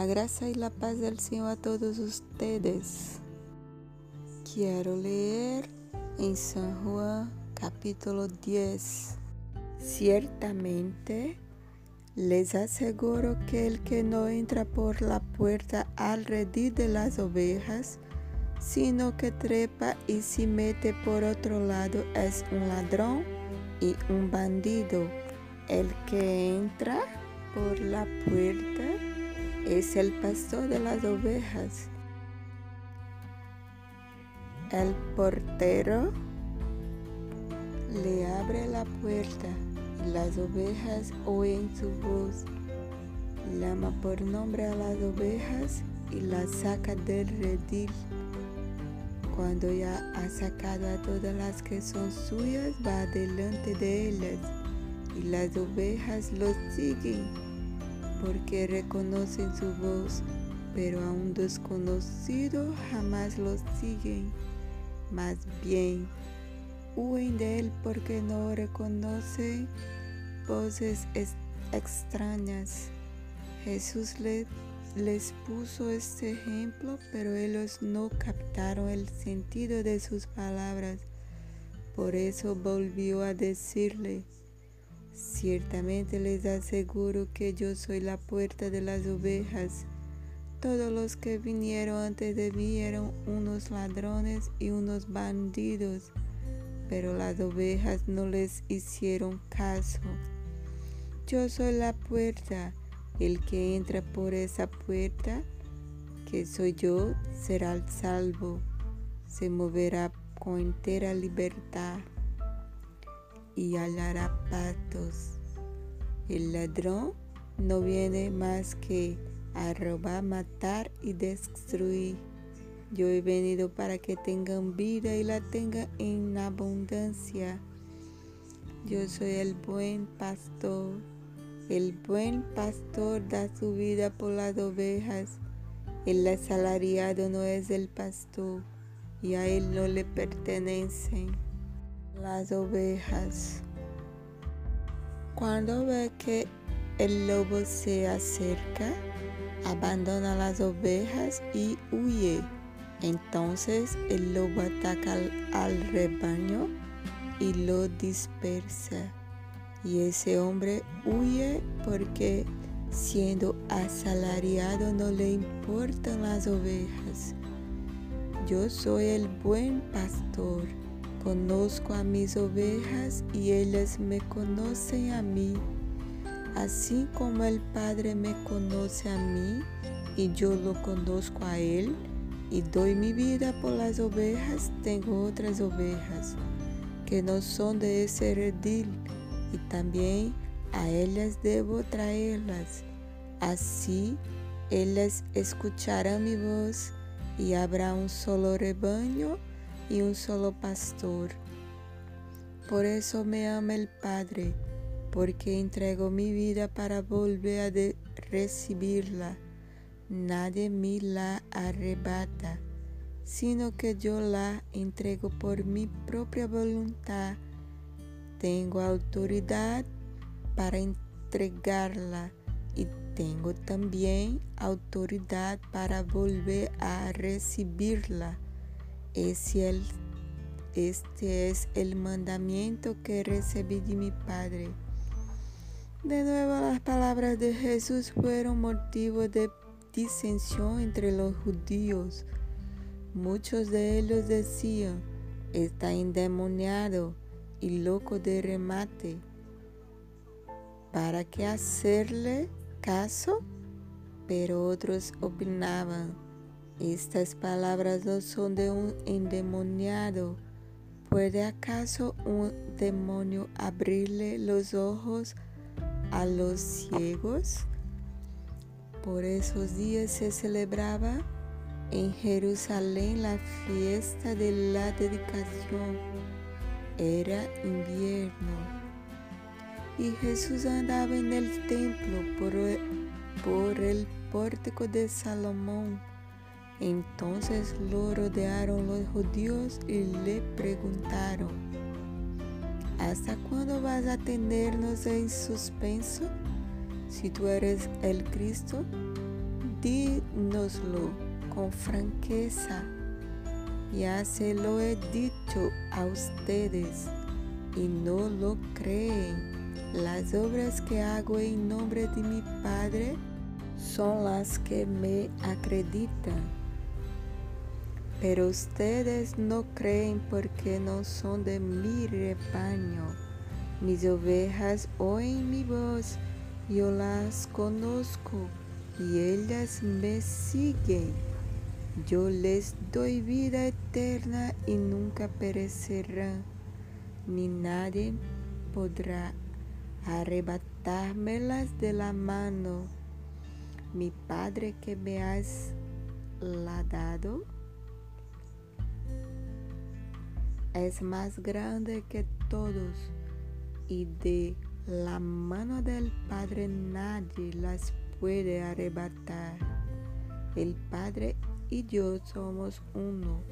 La gracia y la paz del Señor a todos ustedes. Quiero leer en San Juan capítulo 10. Ciertamente les aseguro que el que no entra por la puerta al redil de las ovejas, sino que trepa y se mete por otro lado es un ladrón y un bandido. El que entra por la puerta es el pastor de las ovejas. El portero le abre la puerta y las ovejas oyen su voz. Llama por nombre a las ovejas y las saca del redil. Cuando ya ha sacado a todas las que son suyas, va delante de ellas y las ovejas los siguen porque reconocen su voz, pero a un desconocido jamás los siguen. Más bien, huyen de él porque no reconocen voces extrañas. Jesús les puso este ejemplo, pero ellos no captaron el sentido de sus palabras. Por eso volvió a decirle, Ciertamente les aseguro que yo soy la puerta de las ovejas. Todos los que vinieron antes de mí eran unos ladrones y unos bandidos, pero las ovejas no les hicieron caso. Yo soy la puerta. El que entra por esa puerta, que soy yo, será salvo. Se moverá con entera libertad y hallará patos. El ladrón no viene más que a robar, matar y destruir. Yo he venido para que tengan vida y la tengan en abundancia. Yo soy el buen pastor. El buen pastor da su vida por las ovejas. El asalariado no es el pastor y a él no le pertenecen las ovejas. Cuando ve que el lobo se acerca, abandona las ovejas y huye. Entonces el lobo ataca al, rebaño y lo dispersa. Y ese hombre huye porque siendo asalariado no le importan las ovejas. Yo soy el buen pastor Conozco a mis ovejas y ellas me conocen a mí, así como el Padre me conoce a mí y yo lo conozco a Él y doy mi vida por las ovejas, tengo otras ovejas que no son de ese redil y también a ellas debo traerlas. Así ellas escucharán mi voz y habrá un solo rebaño y un solo pastor. Por eso me ama el Padre, porque entrego mi vida para volver a recibirla. Nadie me la arrebata, sino que yo la entrego por mi propia voluntad. Tengo autoridad para entregarla y tengo también autoridad para volver a recibirla este es el mandamiento que recibí de mi Padre. De nuevo las palabras de Jesús fueron motivo de disensión entre los judíos. Muchos de ellos decían, está endemoniado y loco de remate. ¿Para qué hacerle caso? Pero otros opinaban, estas palabras no son de un endemoniado. ¿Puede acaso un demonio abrirle los ojos a los ciegos? Por esos días se celebraba en Jerusalén la fiesta de la dedicación. Era invierno. Y Jesús andaba en el templo por por el pórtico de Salomón entonces lo rodearon los judíos y le preguntaron, ¿hasta cuándo vas a tenernos en suspenso? Si tú eres el Cristo, dínoslo con franqueza. Ya se lo he dicho a ustedes y no lo creen. Las obras que hago en nombre de mi Padre son las que me acreditan. Pero ustedes no creen porque no son de mi rebaño. Mis ovejas oyen mi voz, yo las conozco y ellas me siguen. Yo les doy vida eterna y nunca perecerán, ni nadie podrá arrebatármelas de la mano. Mi Padre que me has dado es más grande que todos y de la mano del Padre nadie las puede arrebatar. El Padre y yo somos uno.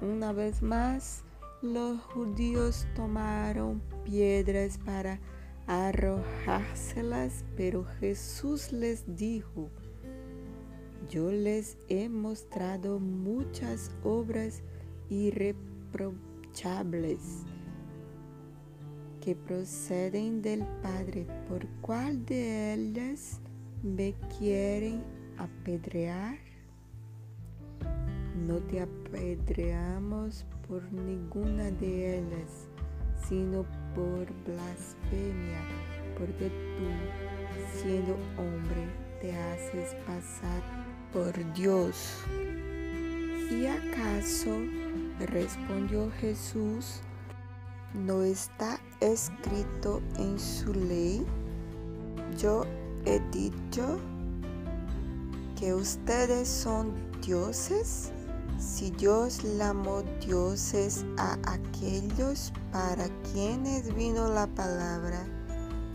Una vez más, los judíos tomaron piedras para arrojárselas, pero Jesús les dijo, yo les he mostrado muchas obras irreprochables que proceden del Padre, ¿por cuál de ellas me quieren apedrear? No te apedreamos por ninguna de ellas, sino por blasfemia, porque tú, siendo hombre, te haces pasar por Dios. ¿Y acaso, respondió Jesús, no está escrito en su ley? Yo he dicho que ustedes son dioses. Si Dios llamó dioses a aquellos para quienes vino la palabra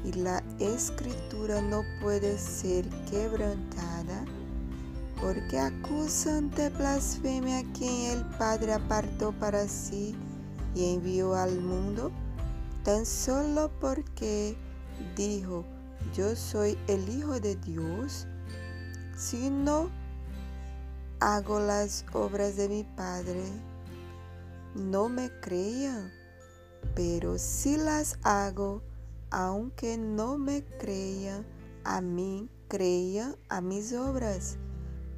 y la escritura no puede ser quebrantada, porque acusan de blasfemia a quien el Padre apartó para sí y envió al mundo, tan solo porque dijo, yo soy el Hijo de Dios, si no hago las obras de mi Padre, no me crean, pero si las hago, aunque no me crean, a mí crean a mis obras,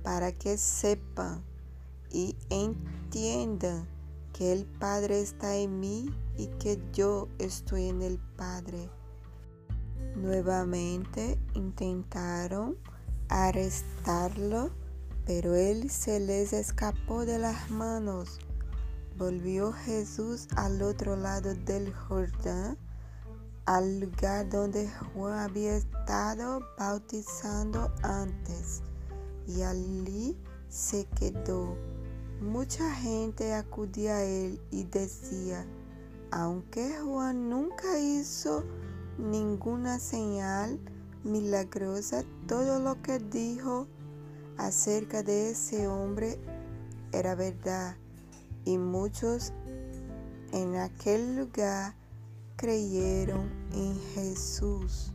para que sepan y entiendan que el Padre está en mí y que yo estoy en el Padre. Nuevamente intentaron arrestarlo pero él se les escapó de las manos. Volvió Jesús al otro lado del Jordán, al lugar donde Juan había estado bautizando antes, y allí se quedó. Mucha gente acudía a él y decía, aunque Juan nunca hizo ninguna señal milagrosa, todo lo que dijo acerca de ese hombre era verdad y muchos en aquel lugar creyeron en Jesús.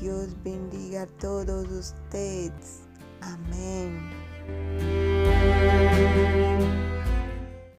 Dios bendiga a todos ustedes. Amén.